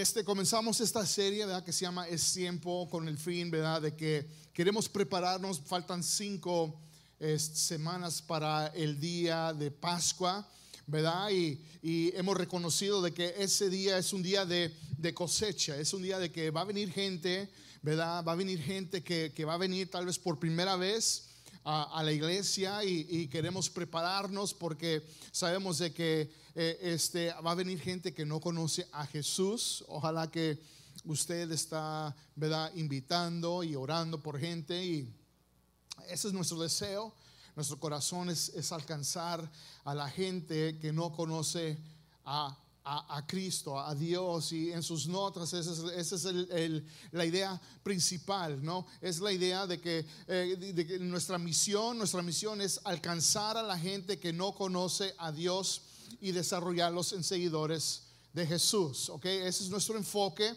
este, comenzamos esta serie, ¿verdad? Que se llama Es tiempo con el fin, ¿verdad? De que queremos prepararnos, faltan cinco semanas para el día de Pascua, ¿verdad? Y, hemos reconocido de que ese día es un día de, cosecha, es un día de que va a venir gente, ¿verdad? Va a venir gente que, va a venir tal vez por primera vez. A, la iglesia y, queremos prepararnos porque sabemos de que eh, este, va a venir gente que no conoce a Jesús. Ojalá que usted está ¿verdad? invitando y orando por gente y ese es nuestro deseo. Nuestro corazón es, alcanzar a la gente que no conoce a, Cristo, a Dios. Y en sus notas, esa es, la idea principal, ¿no? Es la idea de que, eh, de que nuestra misión, nuestra misión es alcanzar a la gente que no conoce a Dios y desarrollarlos en seguidores de Jesús. ¿Ok? Ese es nuestro enfoque.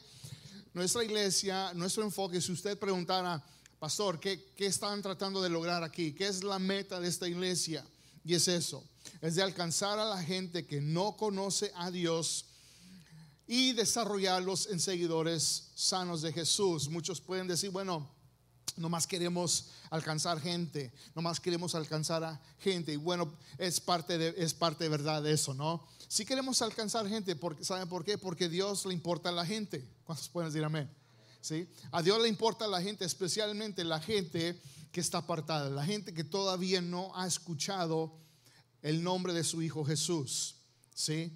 Nuestra iglesia, nuestro enfoque, si usted preguntara, pastor, ¿qué, ¿qué están tratando de lograr aquí? ¿Qué es la meta de esta iglesia? Y es eso, es de alcanzar a la gente que no conoce a Dios y desarrollarlos en seguidores sanos de Jesús. Muchos pueden decir, bueno, no más queremos alcanzar gente, no más queremos alcanzar a gente. Y bueno, es parte de, es parte de verdad de eso, ¿no? Si queremos alcanzar gente, ¿saben por qué? Porque Dios le importa a la gente. ¿Cuántos pueden decir amén? ¿sí? A Dios le importa la gente, especialmente la gente que está apartada, la gente que todavía no ha escuchado el nombre de su Hijo Jesús, ¿sí?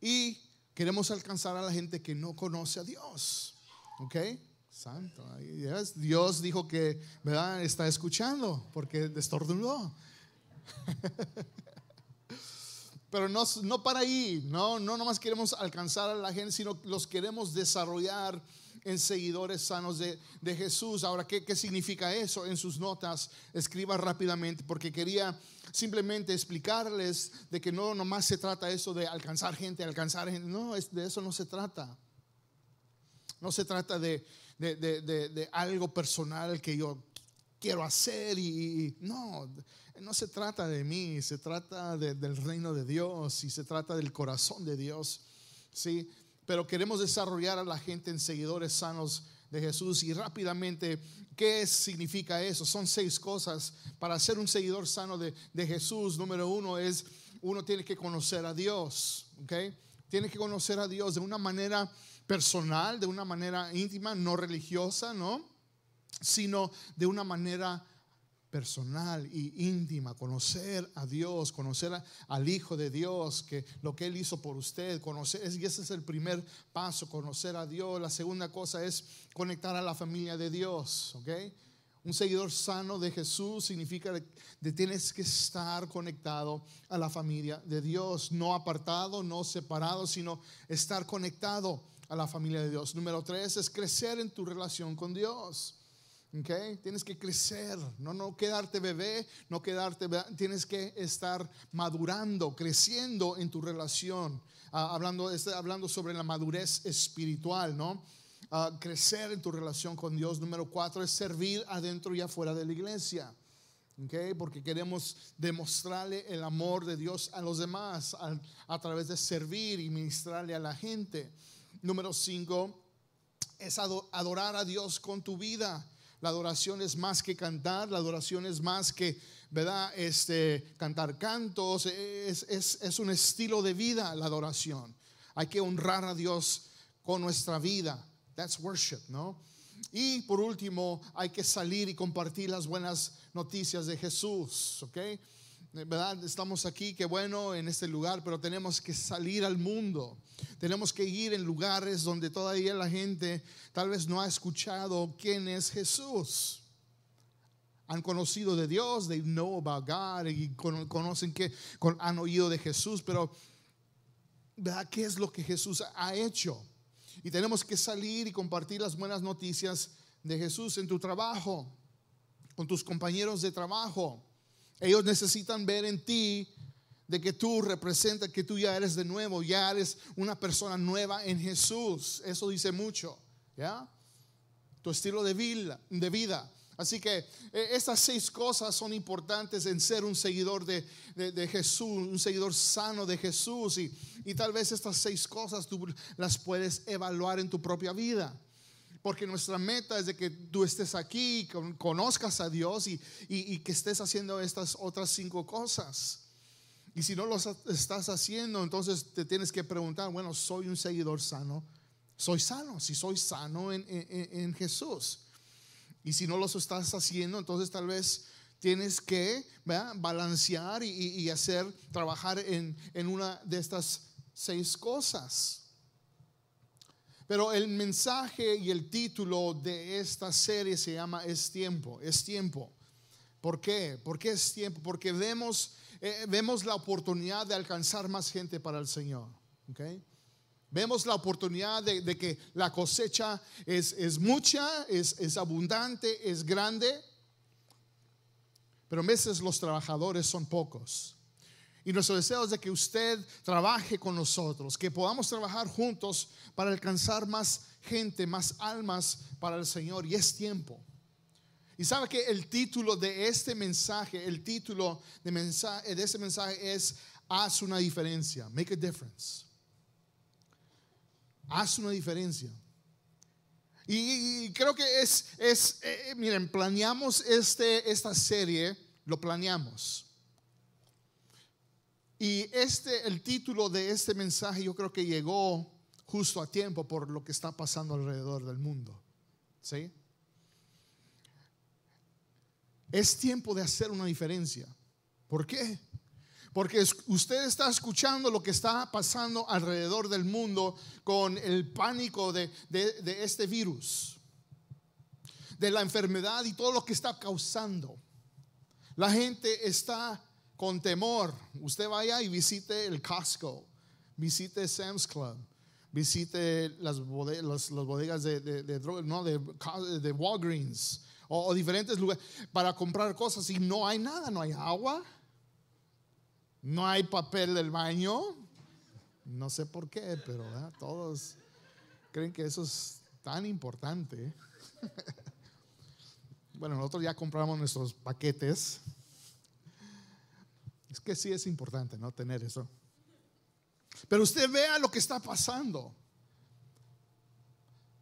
Y queremos alcanzar a la gente que no conoce a Dios, ¿ok? Santo, Dios dijo que, ¿verdad? Está escuchando porque destornudó. Pero no, no para ahí, no, no nomás queremos alcanzar a la gente, sino los queremos desarrollar en seguidores sanos de, Jesús. Ahora, ¿qué, ¿qué, significa eso? En sus notas, escriba rápidamente, porque quería simplemente explicarles de que no nomás se trata eso de alcanzar gente, alcanzar gente. No, de eso no se trata. No se trata de, de, de algo personal que yo quiero hacer y, no, no se trata de mí, se trata del reino de Dios y se trata del corazón de Dios. Sí, pero queremos desarrollar a la gente en seguidores sanos de Jesús y rápidamente, ¿qué significa eso? Son seis cosas. Para ser un seguidor sano de, Jesús, número uno es, uno tiene que conocer a Dios, ¿ok? Tiene que conocer a Dios de una manera personal, de una manera íntima, no religiosa, ¿no? Sino de una manera personal y íntima, conocer a Dios, conocer al Hijo de Dios, que lo que Él hizo por usted, conocer, y ese es el primer paso, conocer a Dios. La segunda cosa es conectar a la familia de Dios, ¿ok? Un seguidor sano de Jesús significa que tienes que estar conectado a la familia de Dios, no apartado, no separado, sino estar conectado a la familia de Dios. Número tres es crecer en tu relación con Dios. Okay? Tienes que crecer, no, no quedarte bebé, no quedarte, tienes que estar madurando, creciendo en tu relación. Ah, hablando, este, hablando sobre la madurez espiritual, ¿no? Ah, crecer en tu relación con Dios. Número cuatro es servir adentro y afuera de la iglesia. Okay? Porque queremos demostrarle el amor de Dios a los demás a, a través de servir y ministrarle a la gente. Número cinco es adorar a Dios con tu vida. La adoración es más que cantar, la adoración es más que, ¿verdad? Este, cantar cantos, es, es, un estilo de vida la adoración. Hay que honrar a Dios con nuestra vida. That's worship, ¿no? Y por último, hay que salir y compartir las buenas noticias de Jesús, ¿ok? ¿Verdad? Estamos aquí, qué bueno, en este lugar, pero tenemos que salir al mundo. Tenemos que ir en lugares donde todavía la gente tal vez no ha escuchado quién es Jesús. Han conocido de Dios, they know about God, y conocen que han oído de Jesús, pero ¿verdad? ¿qué es lo que Jesús ha hecho? Y tenemos que salir y compartir las buenas noticias de Jesús en tu trabajo, con tus compañeros de trabajo ellos necesitan ver en ti de que tú representas que tú ya eres de nuevo, ya eres una persona nueva en Jesús. Eso dice mucho, ¿ya? Tu estilo de vida, de vida. Así que eh, estas seis cosas son importantes en ser un seguidor de, Jesús, un seguidor sano de Jesús. Y, y, tal vez estas seis cosas tú las puedes evaluar en tu propia vida. Porque nuestra meta es de que tú estés aquí, conozcas a Dios y, que estés haciendo estas otras cinco cosas. Y si no lo estás haciendo, entonces te tienes que preguntar, bueno, soy un seguidor sano. Soy sano, si soy sano en, en, en Jesús. Y si no los estás haciendo, entonces tal vez tienes que balancear y, hacer, trabajar en, una de estas seis cosas. Pero el mensaje y el título de esta serie se llama Es tiempo, es tiempo. ¿Por qué? ¿Por qué es tiempo? Porque vemos, eh, vemos la oportunidad de alcanzar más gente para el Señor. ¿okay? Vemos la oportunidad de, que la cosecha es, es mucha, es, es, abundante, es grande, pero a veces los trabajadores son pocos. Y nuestro deseo es de que usted trabaje con nosotros, que podamos trabajar juntos para alcanzar más gente, más almas para el Señor. Y es tiempo. Y sabe que el título de este mensaje, el título de, mensaje, de ese mensaje es Haz una diferencia, make a difference. Haz una diferencia. Y, creo que es, es eh, miren, planeamos este, esta serie, lo planeamos. Y este, el título de este mensaje yo creo que llegó justo a tiempo por lo que está pasando alrededor del mundo. ¿Sí? Es tiempo de hacer una diferencia. ¿Por qué? Porque usted está escuchando lo que está pasando alrededor del mundo con el pánico de, este virus, de la enfermedad y todo lo que está causando. La gente está con temor. Usted vaya y visite el Costco, visite Sam's Club, visite las bodegas, de, de, no, de, Walgreens o diferentes lugares para comprar cosas y no hay nada, no hay agua no hay papel del baño. No sé por qué, pero todos creen que eso es tan importante. bueno, nosotros ya compramos nuestros paquetes. Es que sí es importante, ¿no? Tener eso. Pero usted vea lo que está pasando.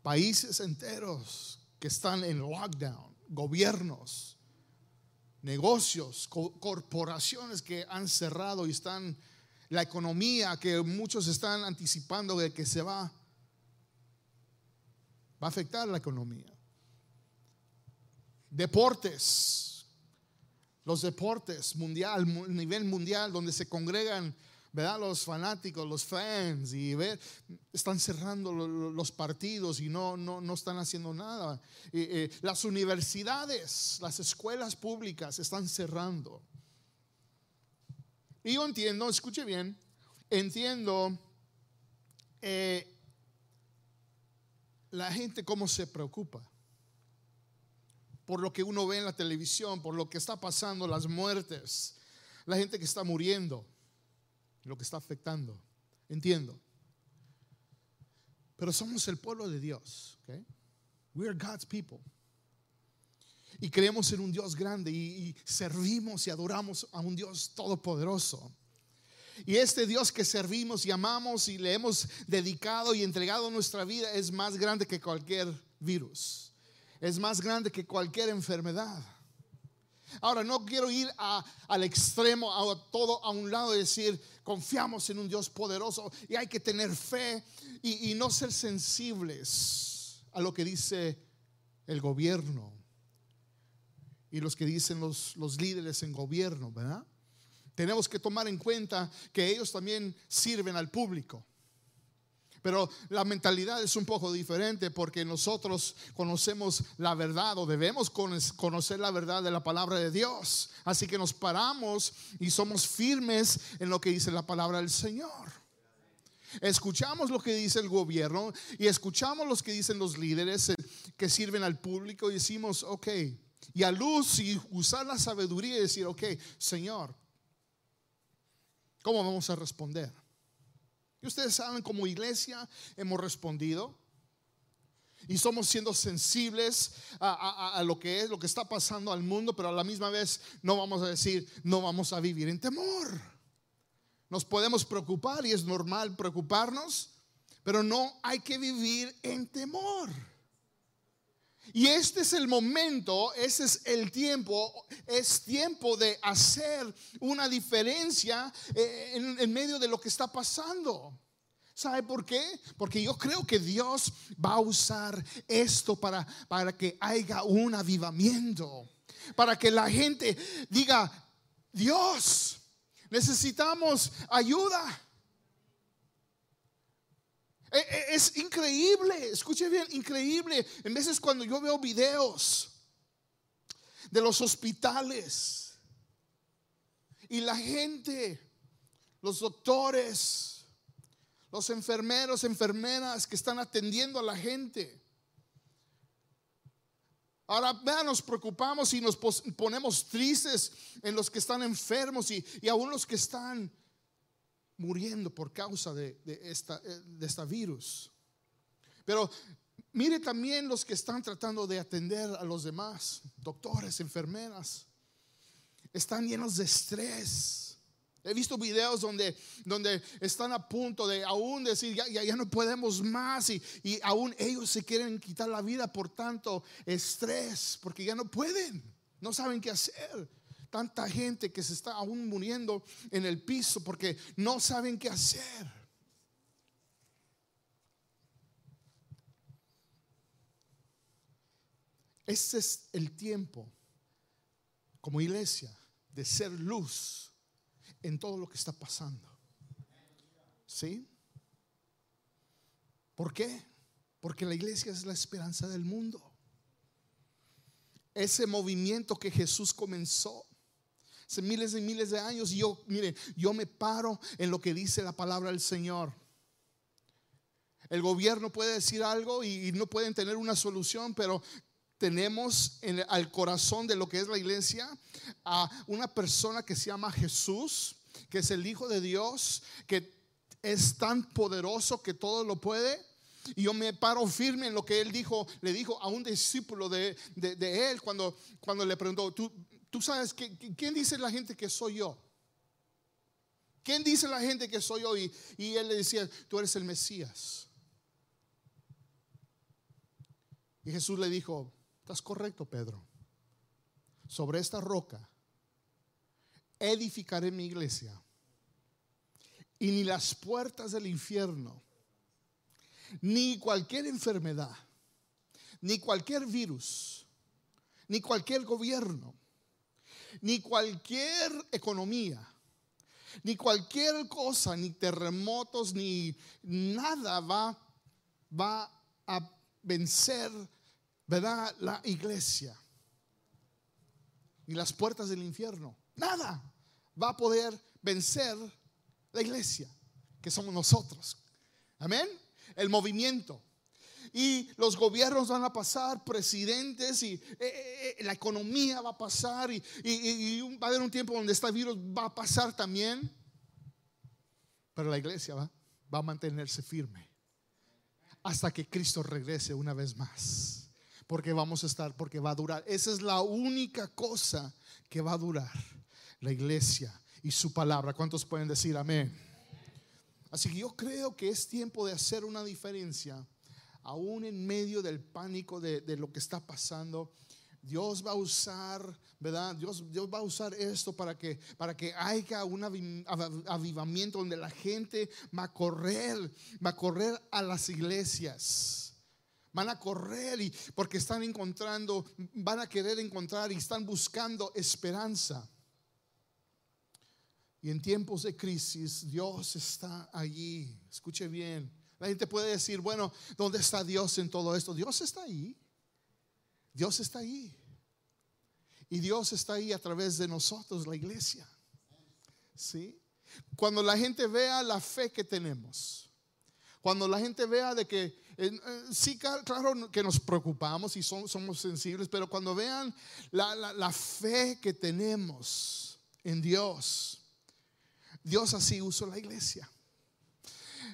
Países enteros que están en lockdown, gobiernos negocios, corporaciones que han cerrado y están, la economía que muchos están anticipando de que se va, va a afectar la economía. Deportes, los deportes mundial, nivel mundial, donde se congregan ¿verdad? Los fanáticos, los fans, y ver, están cerrando los partidos y no, no, no están haciendo nada. Eh, las universidades, las escuelas públicas están cerrando. Y yo entiendo, escuche bien, entiendo eh, la gente cómo se preocupa por lo que uno ve en la televisión, por lo que está pasando, las muertes, la gente que está muriendo lo que está afectando. Entiendo. Pero somos el pueblo de Dios. Okay? We are God's people. Y creemos en un Dios grande y, y servimos y adoramos a un Dios todopoderoso. Y este Dios que servimos y amamos y le hemos dedicado y entregado nuestra vida es más grande que cualquier virus. Es más grande que cualquier enfermedad. Ahora, no quiero ir al extremo, a todo a un lado y decir, confiamos en un Dios poderoso y hay que tener fe y, no ser sensibles a lo que dice el gobierno y los que dicen los, los líderes en gobierno, ¿verdad? Tenemos que tomar en cuenta que ellos también sirven al público. Pero la mentalidad es un poco diferente porque nosotros conocemos la verdad o debemos conocer la verdad de la palabra de Dios. Así que nos paramos y somos firmes en lo que dice la palabra del Señor. Escuchamos lo que dice el gobierno y escuchamos lo que dicen los líderes que sirven al público y decimos, ok, y a luz y usar la sabiduría y decir, ok, Señor, ¿cómo vamos a responder? Ustedes saben, como iglesia hemos respondido. y somos siendo sensibles a, lo que es, lo que está pasando al mundo, pero a la misma vez no vamos a decir, no vamos a vivir en temor. Nos podemos preocupar y es normal preocuparnos, pero no hay que vivir en temor. Y este es el momento, ese es el tiempo, es tiempo de hacer una diferencia eh, en, medio de lo que está pasando. ¿Sabe por qué? Porque yo creo que Dios va a usar esto para, para que haya un avivamiento. Para que la gente diga, Dios, necesitamos ayuda. E, e, es increíble, escuche bien, increíble. En veces cuando yo veo videos de los hospitales y la gente, los doctores, los enfermeros, enfermeras que están atendiendo a la gente. Ahora, nos preocupamos y nos ponemos tristes en los que están enfermos y, aún los que están muriendo por causa de, esta, de esta virus. Pero mire también los que están tratando de atender a los demás, doctores, enfermeras. Están llenos de estrés He visto videos donde, donde están a punto de aún decir, ya, ya, no podemos más y, y, aún ellos se quieren quitar la vida por tanto estrés, porque ya no pueden, no saben qué hacer. Tanta gente que se está aún muriendo en el piso porque no saben qué hacer. Este es el tiempo como iglesia de ser luz en todo lo que está pasando. ¿Sí? ¿Por qué? Porque la iglesia es la esperanza del mundo. Ese movimiento que Jesús comenzó hace miles y miles de años. Y yo, mire, yo me paro en lo que dice la palabra del Señor. El gobierno puede decir algo y, no pueden tener una solución, pero tenemos en, al corazón de lo que es la iglesia a una persona que se llama Jesús, que es el Hijo de Dios, que es tan poderoso que todo lo puede. Y yo me paro firme en lo que él dijo, le dijo a un discípulo de, él cuando, cuando le preguntó, ¿tú, tú sabes que, quién dice la gente que soy yo? ¿Quién dice la gente que soy yo? Y, y él le decía, tú eres el Mesías. Y Jesús le dijo, Estás correcto, Pedro. Sobre esta roca edificaré mi iglesia. Y ni las puertas del infierno, ni cualquier enfermedad, ni cualquier virus, ni cualquier gobierno, ni cualquier economía, ni cualquier cosa, ni terremotos, ni nada va, va a vencer ¿verdad? La iglesia y las puertas del infierno. Nada va a poder vencer la iglesia, que somos nosotros. Amén. El movimiento. Y los gobiernos van a pasar, presidentes, y eh, eh, eh, la economía va a pasar, y, va a haber un tiempo donde este virus va a pasar también. Pero la iglesia va, va a mantenerse firme hasta que Cristo regrese una vez más porque vamos a estar, porque va a durar. Esa es la única cosa que va a durar, la iglesia y su palabra. ¿Cuántos pueden decir amén? Así que yo creo que es tiempo de hacer una diferencia, aún en medio del pánico de, lo que está pasando. Dios va a usar, ¿verdad? Dios, Dios va a usar esto para que, para que haya un avivamiento donde la gente va a correr, va a correr a las iglesias van a correr y porque están encontrando, van a querer encontrar y están buscando esperanza. Y en tiempos de crisis, Dios está allí. Escuche bien. La gente puede decir, bueno, ¿dónde está Dios en todo esto? Dios está ahí. Dios está ahí. Y Dios está ahí a través de nosotros, la iglesia. ¿Sí? Cuando la gente vea la fe que tenemos, cuando la gente vea de que eh, sí, claro que nos preocupamos y somos sensibles, pero cuando vean la, fe que tenemos en Dios, Dios así usó la iglesia.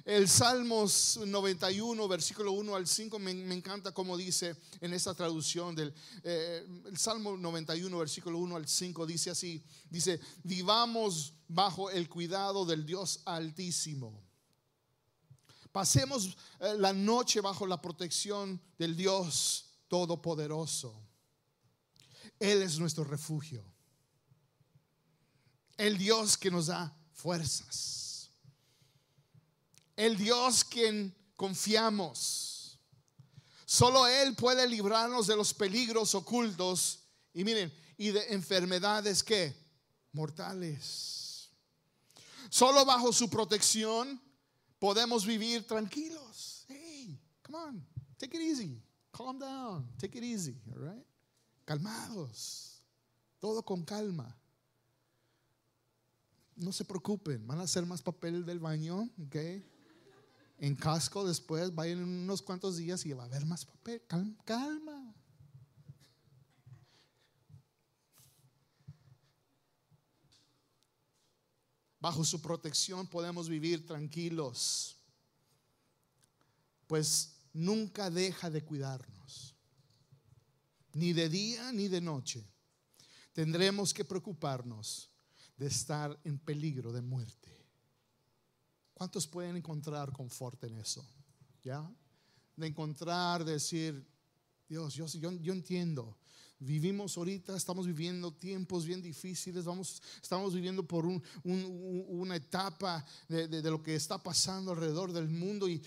El Salmos 91, versículo 1 al 5, me, encanta como dice en esta traducción del eh, el Salmo 91, versículo 1 al 5, dice así, dice, vivamos bajo el cuidado del Dios altísimo. Pasemos eh, la noche bajo la protección del Dios todopoderoso. Él es nuestro refugio. El Dios que nos da fuerzas. El Dios quien confiamos. Solo Él puede librarnos de los peligros ocultos y miren, y de enfermedades que mortales. Solo bajo su protección podemos vivir tranquilos. Hey, come on, take it easy. Calm down, take it easy, all right? Calmados. Todo con calma no se preocupen, van a hacer más papel del baño, ¿ok? En casco después, vayan unos cuantos días y va a haber más papel. Calma. Bajo su protección podemos vivir tranquilos, pues nunca deja de cuidarnos, ni de día ni de noche. Tendremos que preocuparnos de estar en peligro de muerte. ¿Cuántos pueden encontrar confort en eso? ¿Ya? De encontrar, decir, Dios, yo, yo, yo entiendo vivimos ahorita, estamos viviendo tiempos bien difíciles, vamos, estamos viviendo por una etapa de, lo que está pasando alrededor del mundo y,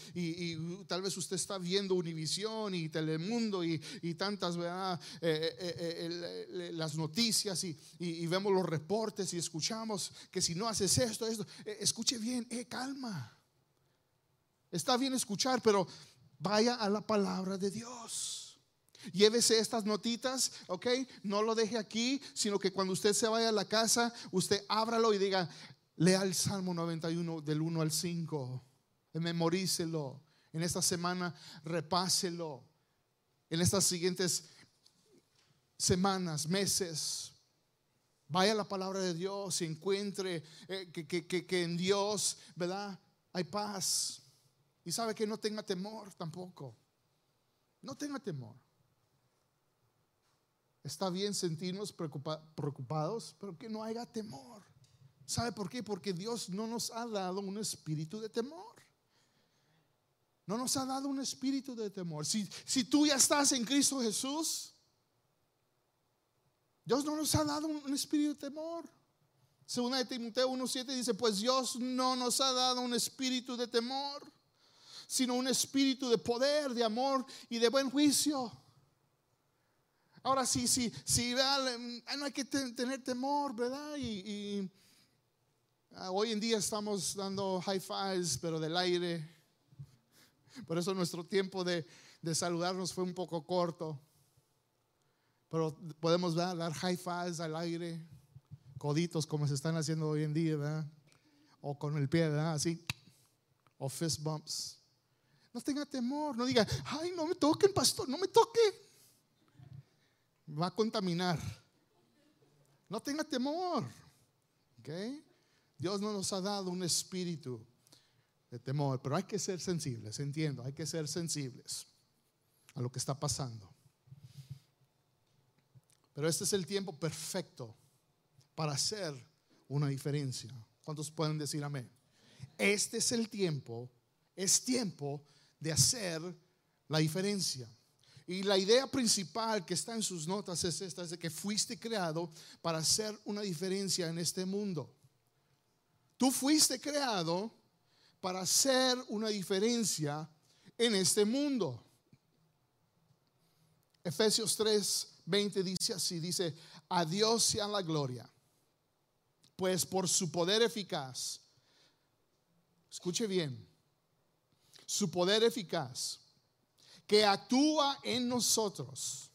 tal vez usted está viendo Univisión y Telemundo y, tantas, ¿verdad? Eh, eh, eh, las noticias y, vemos los reportes y escuchamos que si no haces esto, esto, escuche bien, calma. Está bien escuchar, pero vaya a la palabra de Dios. Llévese estas notitas, ¿ok? No lo deje aquí, sino que cuando usted se vaya a la casa, usted ábralo y diga, lea el Salmo 91 del 1 al 5, memorícelo. En esta semana repáselo. En estas siguientes semanas, meses, vaya a la palabra de Dios y encuentre eh, que, que en Dios, ¿verdad? Hay paz. Y sabe que no tenga temor tampoco. No tenga temor. Está bien sentirnos preocupados, pero que no haya temor. ¿Sabe por qué? Porque Dios no nos ha dado un espíritu de temor. No nos ha dado un espíritu de temor. Si, si tú ya estás en Cristo Jesús, Dios no nos ha dado un, espíritu de temor. Segunda de Timoteo 1.7 dice, pues Dios no nos ha dado un espíritu de temor, sino un espíritu de poder, de amor y de buen juicio. Ahora sí, sí, sí, no hay que tener temor, ¿verdad? Y, ah, hoy en día estamos dando high fives, pero del aire. Por eso nuestro tiempo de, saludarnos fue un poco corto. Pero podemos dar high fives al aire, coditos como se están haciendo hoy en día, ¿verdad? O con el pie, ¿verdad? Así. O fist bumps. No tenga temor, no diga, ay, no me toquen, pastor, no me toque va a contaminar. No tenga temor. Dios no nos ha dado un espíritu de temor, pero hay que ser sensibles, entiendo, hay que ser sensibles a lo que está pasando. Pero este es el tiempo perfecto para hacer una diferencia. ¿Cuántos pueden decir amén? Este es el tiempo, es tiempo de hacer la diferencia. Y la idea principal que está en sus notas es esta, es de que fuiste creado para hacer una diferencia en este mundo. Tú fuiste creado para hacer una diferencia en este mundo. Efesios 3, 20 dice así, dice, a Dios sea la gloria, pues por su poder eficaz, escuche bien, su poder eficaz que actúa en nosotros.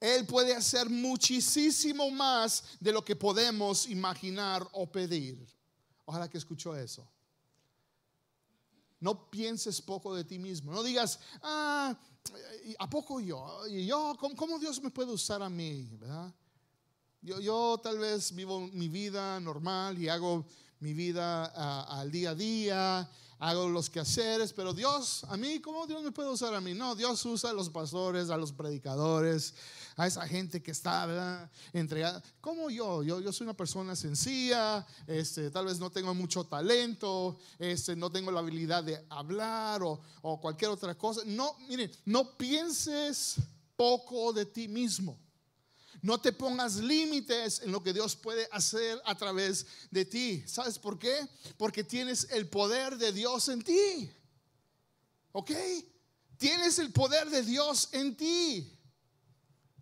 Él puede hacer muchísimo más de lo que podemos imaginar o pedir. Ojalá que escuchó eso. No pienses poco de ti mismo. No digas, ah, ¿a poco yo? ¿Y yo ¿cómo, Dios me puede usar a mí? Yo, yo, tal vez vivo mi vida normal y hago mi vida ah, al día a día hago los quehaceres, pero Dios, a mí, ¿cómo Dios me puede usar a mí? No, Dios usa a los pastores, a los predicadores, a esa gente que está ¿verdad? entregada. Como yo, yo, yo soy una persona sencilla, este, tal vez no tengo mucho talento, este, no tengo la habilidad de hablar o, o cualquier otra cosa. No, miren, no pienses poco de ti mismo. No te pongas límites en lo que Dios puede hacer a través de ti. ¿Sabes por qué? Porque tienes el poder de Dios en ti. ¿Ok? Tienes el poder de Dios en ti.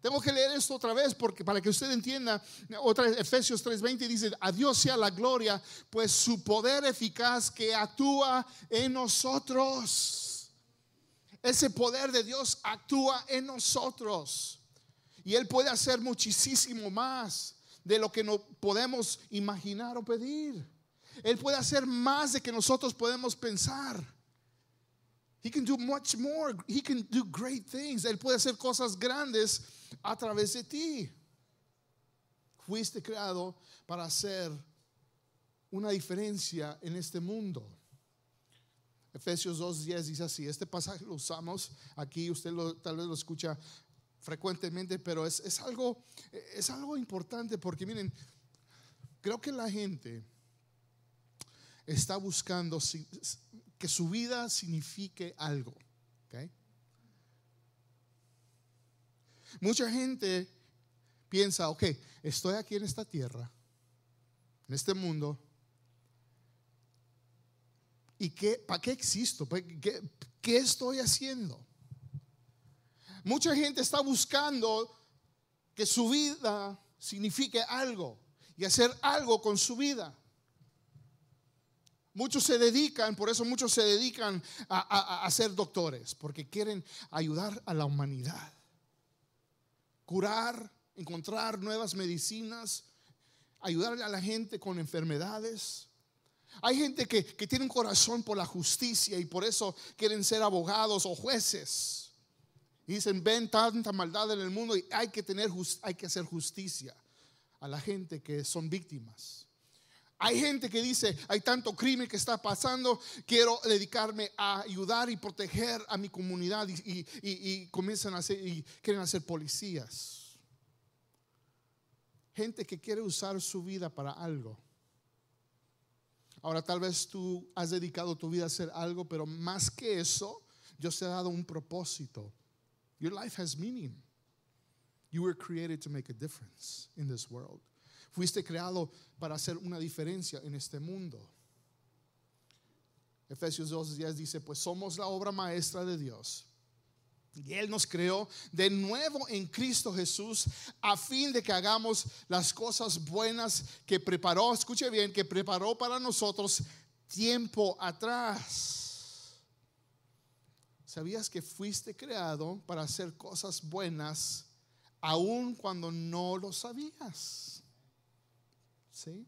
Tengo que leer esto otra vez porque para que usted entienda, otra Efesios 3:20 dice, a Dios sea la gloria, pues su poder eficaz que actúa en nosotros. Ese poder de Dios actúa en nosotros. Y Él puede hacer muchísimo más de lo que no podemos imaginar o pedir. Él puede hacer más de que nosotros podemos pensar. He can do much more. He can do great things. Él puede hacer cosas grandes a través de ti. Fuiste creado para hacer una diferencia en este mundo. Efesios 2.10 dice así, este pasaje lo usamos aquí, usted lo, tal vez lo escucha frecuentemente, pero es, es, algo, es algo importante porque miren, creo que la gente está buscando que su vida signifique algo. Mucha gente piensa, ok, estoy aquí en esta tierra, en este mundo, ¿y qué, para qué existo? ¿Qué, ¿Qué estoy haciendo? Mucha gente está buscando que su vida signifique algo y hacer algo con su vida. Muchos se dedican, por eso muchos se dedican a, a, ser doctores, porque quieren ayudar a la humanidad, curar, encontrar nuevas medicinas, ayudarle a la gente con enfermedades. Hay gente que, que tiene un corazón por la justicia y por eso quieren ser abogados o jueces dicen, ven tanta maldad en el mundo y hay que, tener, hay que hacer justicia a la gente que son víctimas. Hay gente que dice, hay tanto crimen que está pasando, quiero dedicarme a ayudar y proteger a mi comunidad y, comienzan a ser, y quieren hacer policías. Gente que quiere usar su vida para algo. Ahora tal vez tú has dedicado tu vida a hacer algo, pero más que eso, Dios te ha dado un propósito. Your life has meaning. You were created to make a difference in this world. Fuiste creado para hacer una diferencia en este mundo. Efesios 2:10 dice, pues somos la obra maestra de Dios. Y Él nos creó de nuevo en Cristo Jesús a fin de que hagamos las cosas buenas que preparó, escuche bien, que preparó para nosotros tiempo atrás. ¿Sabías que fuiste creado para hacer cosas buenas aun cuando no lo sabías? ¿Sí?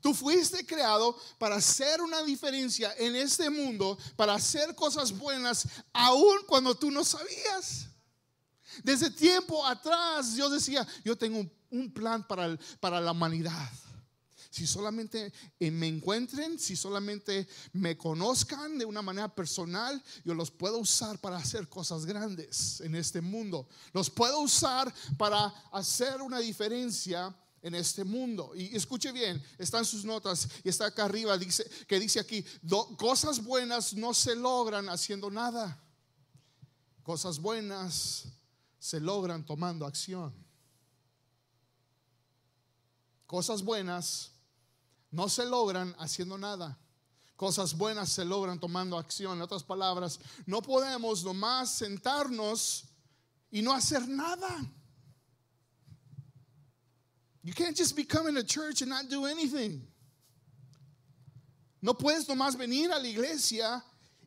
Tú fuiste creado para hacer una diferencia en este mundo, para hacer cosas buenas aun cuando tú no sabías. Desde tiempo atrás Dios decía, yo tengo un, plan para, para la humanidad si solamente eh, me encuentren, si solamente me conozcan de una manera personal, yo los puedo usar para hacer cosas grandes en este mundo. Los puedo usar para hacer una diferencia en este mundo. Y escuche bien, están sus notas y está acá arriba, dice, que dice aquí, cosas buenas no se logran haciendo nada. Cosas buenas se logran tomando acción. Cosas buenas no se logran haciendo nada. Cosas buenas se logran tomando acción. En otras palabras, no podemos nomás sentarnos y no hacer nada. You can't just be coming to church and not do anything. No puedes nomás venir a la iglesia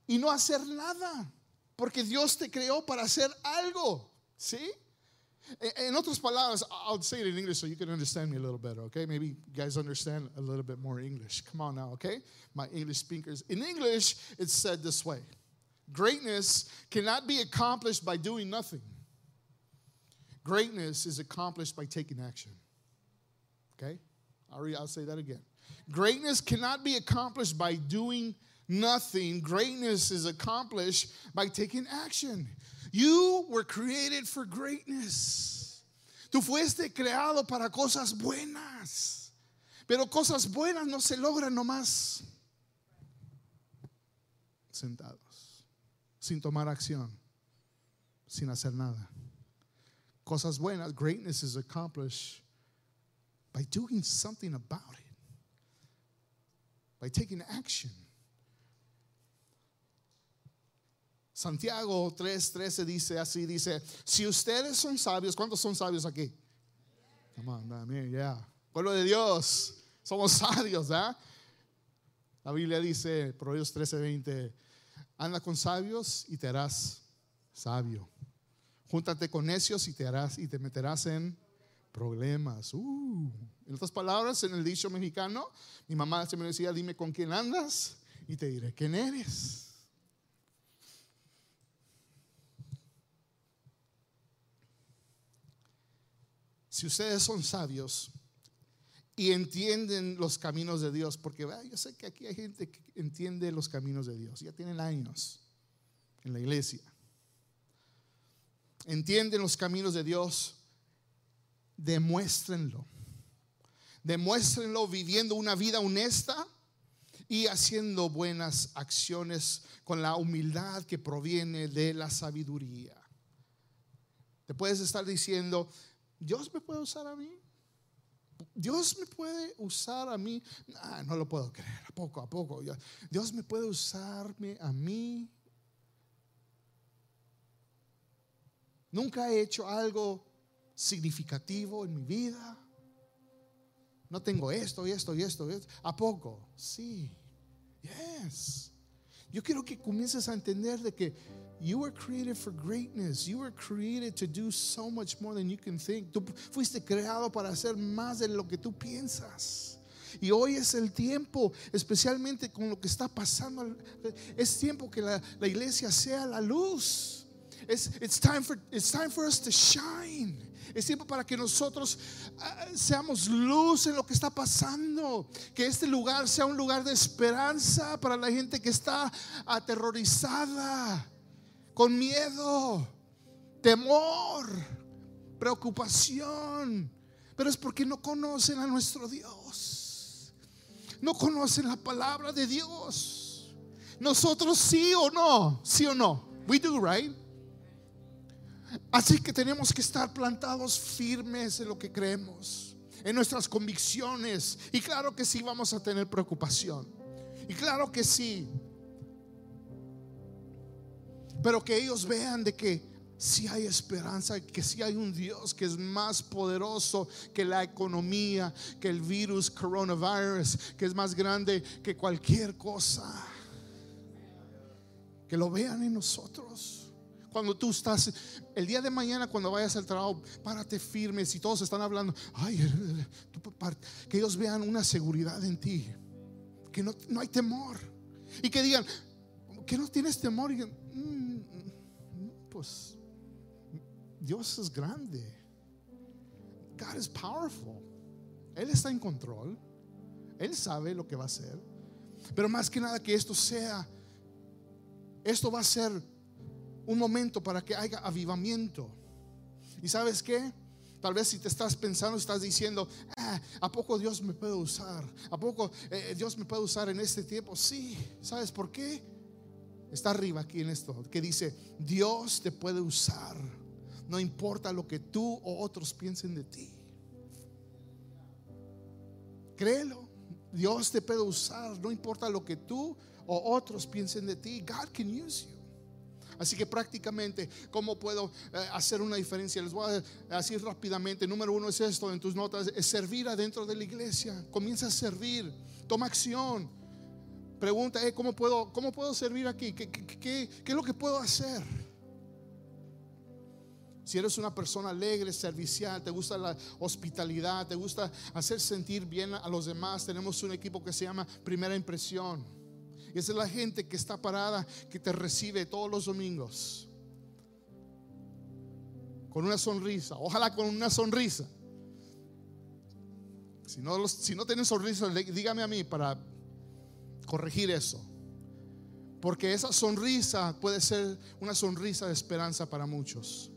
y no hacer nada, porque Dios te creó para hacer algo, ¿sí? In otras palabras, I'll say it in English so you can understand me a little better, okay? Maybe you guys understand a little bit more English. Come on now, okay? My English speakers. In English, it's said this way Greatness cannot be accomplished by doing nothing, greatness is accomplished by taking action. Okay? I'll, I'll say that again. Greatness cannot be accomplished by doing nothing. Greatness is accomplished by taking action. You were created for greatness. Tú fuiste creado para cosas buenas. Pero cosas buenas no se logran nomás sentados, sin tomar acción, sin hacer nada. Cosas buenas, greatness is accomplished by doing something about it, by taking action. Santiago 3:13 dice así, dice, si ustedes son sabios, ¿cuántos son sabios aquí? Come on, yeah. Pueblo de Dios, somos sabios, ¿ah? La Biblia dice, Proverbios 13:20, anda con sabios y te harás sabio. Júntate con necios y te harás y te meterás en problemas. Uh. En otras palabras, en el dicho mexicano, mi mamá se me decía, dime con quién andas y te diré quién eres. Si ustedes son sabios y entienden los caminos de Dios, porque yo sé que aquí hay gente que entiende los caminos de Dios, ya tienen años en la iglesia. Entienden los caminos de Dios, demuéstrenlo. Demuéstrenlo viviendo una vida honesta y haciendo buenas acciones con la humildad que proviene de la sabiduría. Te puedes estar diciendo, Dios me puede usar a mí. Dios me puede usar a mí. no lo puedo creer, a poco a poco. Dios me puede usarme a mí. Nunca he hecho algo significativo en mi vida. No tengo esto y esto y esto. ¿A poco? Sí. Yes. Yo quiero que comiences a entender de que You were created for greatness. You were created to do so much more than you can think. Tú fuiste creado para hacer más de lo que tú piensas. Y hoy es el tiempo, especialmente con lo que está pasando. Es tiempo que la, iglesia sea la luz. It's, time for, it's time for us to shine. Es tiempo para que nosotros uh, seamos luz en lo que está pasando. Que este lugar sea un lugar de esperanza para la gente que está aterrorizada con miedo, temor, preocupación. Pero es porque no conocen a nuestro Dios. No conocen la palabra de Dios. Nosotros sí o no, sí o no. We do, right? Así que tenemos que estar plantados firmes en lo que creemos, en nuestras convicciones. Y claro que sí vamos a tener preocupación. Y claro que sí, pero que ellos vean de que si hay esperanza, que si hay un Dios que es más poderoso que la economía, que el virus coronavirus, que es más grande que cualquier cosa. Que lo vean en nosotros. Cuando tú estás, el día de mañana cuando vayas al trabajo, párate firme. Si todos están hablando, ay, que ellos vean una seguridad en ti. Que no, no hay temor. Y que digan, que no tienes temor. Y, pues Dios es grande. God is powerful. Él está en control. Él sabe lo que va a hacer. Pero más que nada que esto sea, esto va a ser un momento para que haya avivamiento. ¿Y sabes qué? Tal vez si te estás pensando, estás diciendo, ah, ¿a poco Dios me puede usar? ¿A poco eh, Dios me puede usar en este tiempo? Sí, ¿sabes por qué? Está arriba aquí en esto, que dice, Dios te puede usar, no importa lo que tú o otros piensen de ti. Créelo, Dios te puede usar, no importa lo que tú o otros piensen de ti. God can use you. Así que prácticamente, ¿cómo puedo eh, hacer una diferencia? Les voy a decir rápidamente. Número uno es esto en tus notas, es servir adentro de la iglesia. Comienza a servir, toma acción. Pregunta, eh, ¿cómo, puedo, ¿cómo puedo servir aquí? ¿Qué, qué, es lo que puedo hacer? Si eres una persona alegre, servicial, te gusta la hospitalidad, te gusta hacer sentir bien a los demás, tenemos un equipo que se llama Primera Impresión. Y esa es la gente que está parada, que te recibe todos los domingos. Con una sonrisa, ojalá con una sonrisa. Si no, si no tienen sonrisa, dígame a mí para corregir eso. Porque esa sonrisa puede ser una sonrisa de esperanza para muchos.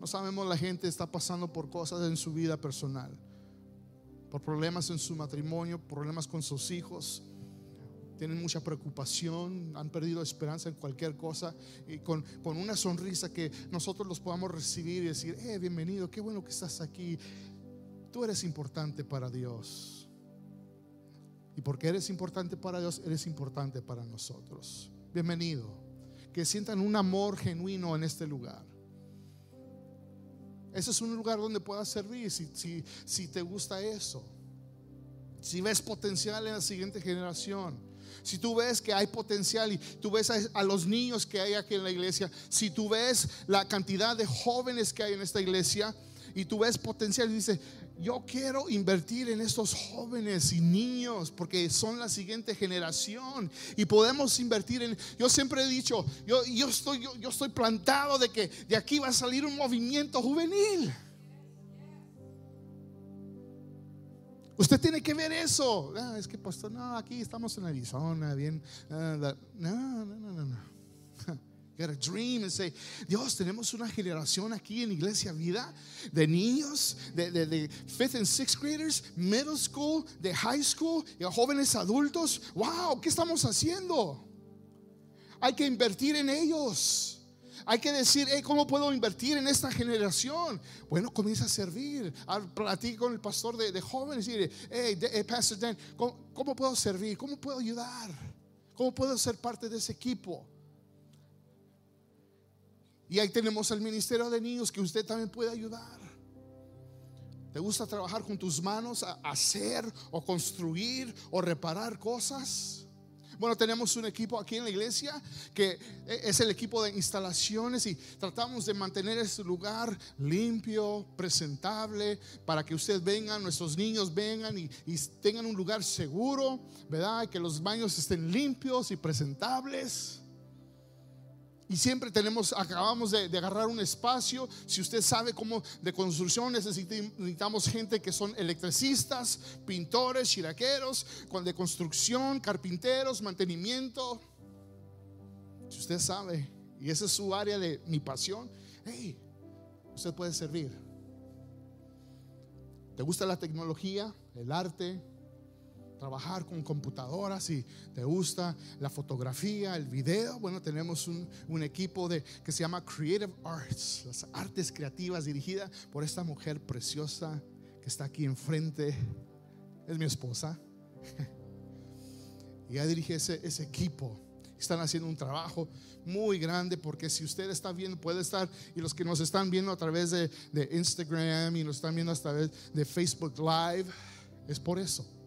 No sabemos, la gente está pasando por cosas en su vida personal, por problemas en su matrimonio, problemas con sus hijos. Tienen mucha preocupación, han perdido esperanza en cualquier cosa. Y con, con una sonrisa que nosotros los podamos recibir y decir, eh, bienvenido, qué bueno que estás aquí. Tú eres importante para Dios. Y porque eres importante para Dios, eres importante para nosotros. Bienvenido. Que sientan un amor genuino en este lugar. Ese es un lugar donde puedas servir si, si, si te gusta eso. Si ves potencial en la siguiente generación. Si tú ves que hay potencial y tú ves a, los niños que hay aquí en la iglesia, si tú ves la cantidad de jóvenes que hay en esta iglesia y tú ves potencial y dices, yo quiero invertir en estos jóvenes y niños porque son la siguiente generación y podemos invertir en... Yo siempre he dicho, yo, yo, estoy, yo, estoy plantado de que de aquí va a salir un movimiento juvenil. Usted tiene que ver eso. Ah, es que pastor, no, aquí estamos en Arizona, bien. Ah, no, no, no, no, no get a dream and say, Dios, tenemos una generación aquí en Iglesia Vida de niños, de, de, fifth and sixth graders, middle school, de high school, jóvenes adultos. Wow, ¿qué estamos haciendo? Hay que invertir en ellos. Hay que decir, ¿cómo puedo invertir en esta generación? Bueno, comienza a servir. Platico con el pastor de, jóvenes y dice, hey, hey Pastor Dan, ¿cómo, ¿cómo puedo servir? ¿Cómo puedo ayudar? ¿Cómo puedo ser parte de ese equipo? Y ahí tenemos el ministerio de niños que usted también puede ayudar. ¿Te gusta trabajar con tus manos, a hacer o construir o reparar cosas? Bueno, tenemos un equipo aquí en la iglesia que es el equipo de instalaciones y tratamos de mantener este lugar limpio, presentable, para que usted venga, nuestros niños vengan y, y tengan un lugar seguro, ¿verdad? Que los baños estén limpios y presentables. Y siempre tenemos, acabamos de, agarrar un espacio. Si usted sabe cómo de construcción necesitamos gente que son electricistas, pintores, chiraqueros, de construcción, carpinteros, mantenimiento. Si usted sabe, y esa es su área de mi pasión, hey, usted puede servir. ¿Te gusta la tecnología, el arte, trabajar con computadoras y te gusta la fotografía, el video, bueno, tenemos un, equipo de, que se llama Creative Arts, las artes creativas dirigida por esta mujer preciosa que está aquí enfrente. Es mi esposa. Y ella dirige ese, ese equipo. Están haciendo un trabajo muy grande porque si usted está viendo, puede estar, y los que nos están viendo a través de, de Instagram y nos están viendo a través de Facebook Live, es por eso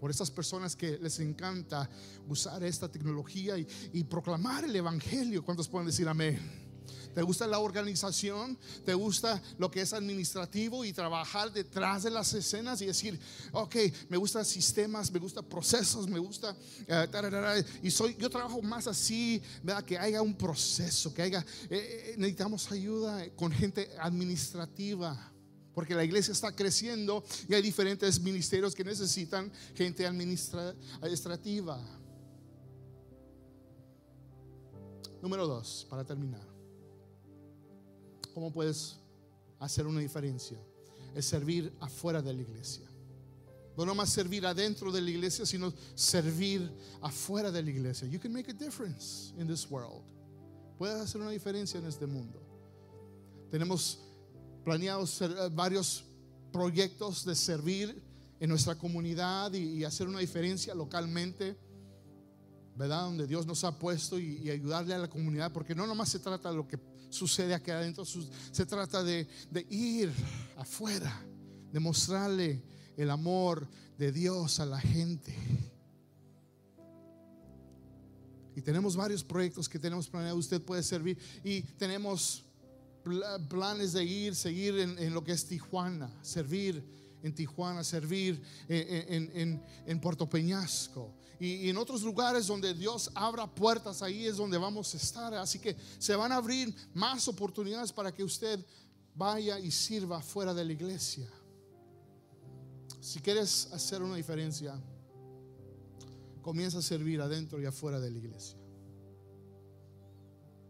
por esas personas que les encanta usar esta tecnología y, proclamar el Evangelio. ¿Cuántos pueden decir amén? ¿Te gusta la organización? ¿Te gusta lo que es administrativo y trabajar detrás de las escenas y decir, ok, me gustan sistemas, me gustan procesos, me gusta, eh, y soy, yo trabajo más así. Que haya un proceso, que haya, eh, eh, necesitamos ayuda con gente administrativa porque la iglesia está creciendo y hay diferentes ministerios que necesitan gente administrativa. Número dos, para terminar. ¿Cómo puedes hacer una diferencia? Es servir afuera de la iglesia. No más servir adentro de la iglesia, sino servir afuera de la iglesia. You can make a difference in this world. Puedes hacer una diferencia en este mundo. Tenemos planeados eh, varios proyectos de servir en nuestra comunidad y, hacer una diferencia localmente, ¿verdad? Donde Dios nos ha puesto y, ayudarle a la comunidad, porque no nomás se trata de lo que sucede aquí adentro, se trata de, de ir afuera, de mostrarle el amor de Dios a la gente. Y tenemos varios proyectos que tenemos planeados, usted puede servir y tenemos planes de ir, seguir en, lo que es Tijuana, servir en Tijuana, servir en, Puerto Peñasco y, en otros lugares donde Dios abra puertas, ahí es donde vamos a estar. Así que se van a abrir más oportunidades para que usted vaya y sirva fuera de la iglesia. Si quieres hacer una diferencia, comienza a servir adentro y afuera de la iglesia.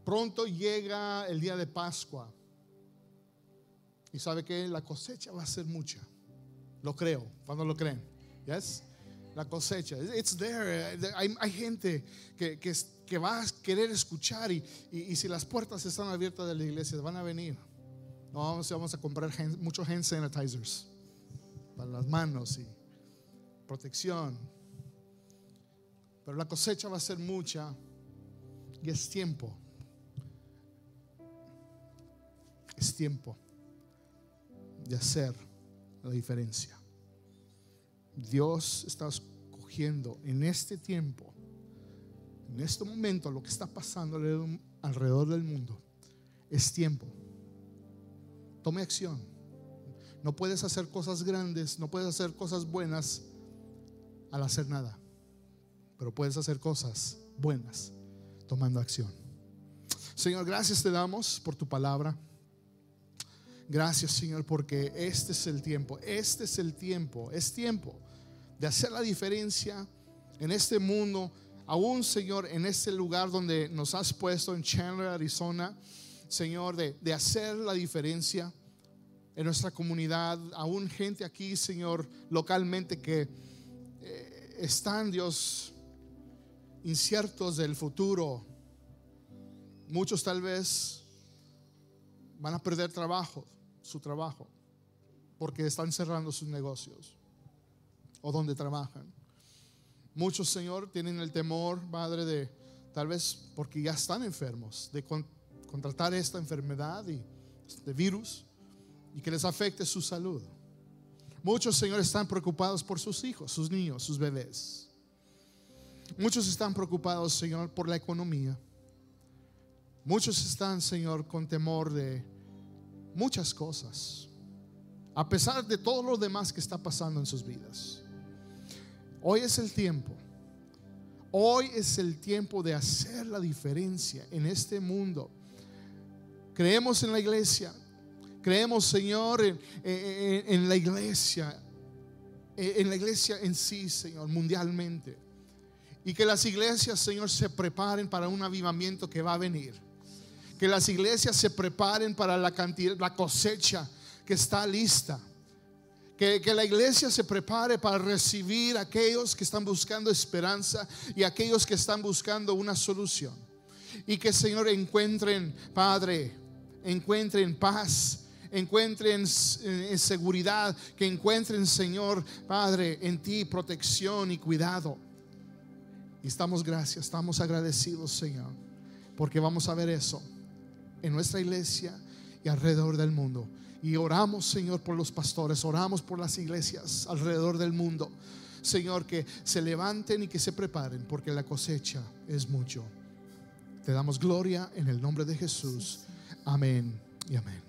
Pronto llega el día de Pascua. Y sabe que la cosecha va a ser mucha. Lo creo. ¿Cuándo lo creen? Yes? La cosecha. It's there. Hay, gente que, va a querer escuchar y, si las puertas están abiertas de la iglesia, van a venir. No vamos, vamos a comprar muchos hand sanitizers para las manos y protección. Pero la cosecha va a ser mucha y es tiempo. Es tiempo de hacer la diferencia. Dios está escogiendo en este tiempo, en este momento, lo que está pasando alrededor del mundo. Es tiempo. Tome acción. No puedes hacer cosas grandes, no puedes hacer cosas buenas al hacer nada, pero puedes hacer cosas buenas tomando acción. Señor, gracias te damos por tu palabra. Gracias, Señor, porque este es el tiempo, este es el tiempo, es tiempo de hacer la diferencia en este mundo, aún, Señor, en este lugar donde nos has puesto en Chandler, Arizona, Señor, de, de hacer la diferencia en nuestra comunidad, aún gente aquí, Señor, localmente que eh, están, Dios, inciertos del futuro. Muchos tal vez van a perder trabajo su trabajo porque están cerrando sus negocios o donde trabajan. Muchos, Señor, tienen el temor, Padre, de tal vez porque ya están enfermos, de contratar esta enfermedad y de virus y que les afecte su salud. Muchos, Señor, están preocupados por sus hijos, sus niños, sus bebés. Muchos están preocupados, Señor, por la economía. Muchos están, Señor, con temor de muchas cosas, a pesar de todo lo demás que está pasando en sus vidas. Hoy es el tiempo. Hoy es el tiempo de hacer la diferencia en este mundo. Creemos en la iglesia. Creemos, Señor, en, la iglesia. En la iglesia en sí, Señor, mundialmente. Y que las iglesias, Señor, se preparen para un avivamiento que va a venir que las iglesias se preparen para la, cantidad, la cosecha que está lista. Que, que, la iglesia se prepare para recibir a aquellos que están buscando esperanza y aquellos que están buscando una solución. Y que Señor encuentren, Padre, encuentren paz, encuentren eh, seguridad, que encuentren, Señor, Padre, en ti protección y cuidado. Y estamos gracias, estamos agradecidos, Señor, porque vamos a ver eso en nuestra iglesia y alrededor del mundo. Y oramos, Señor, por los pastores, oramos por las iglesias alrededor del mundo. Señor, que se levanten y que se preparen, porque la cosecha es mucho. Te damos gloria en el nombre de Jesús. Amén y amén.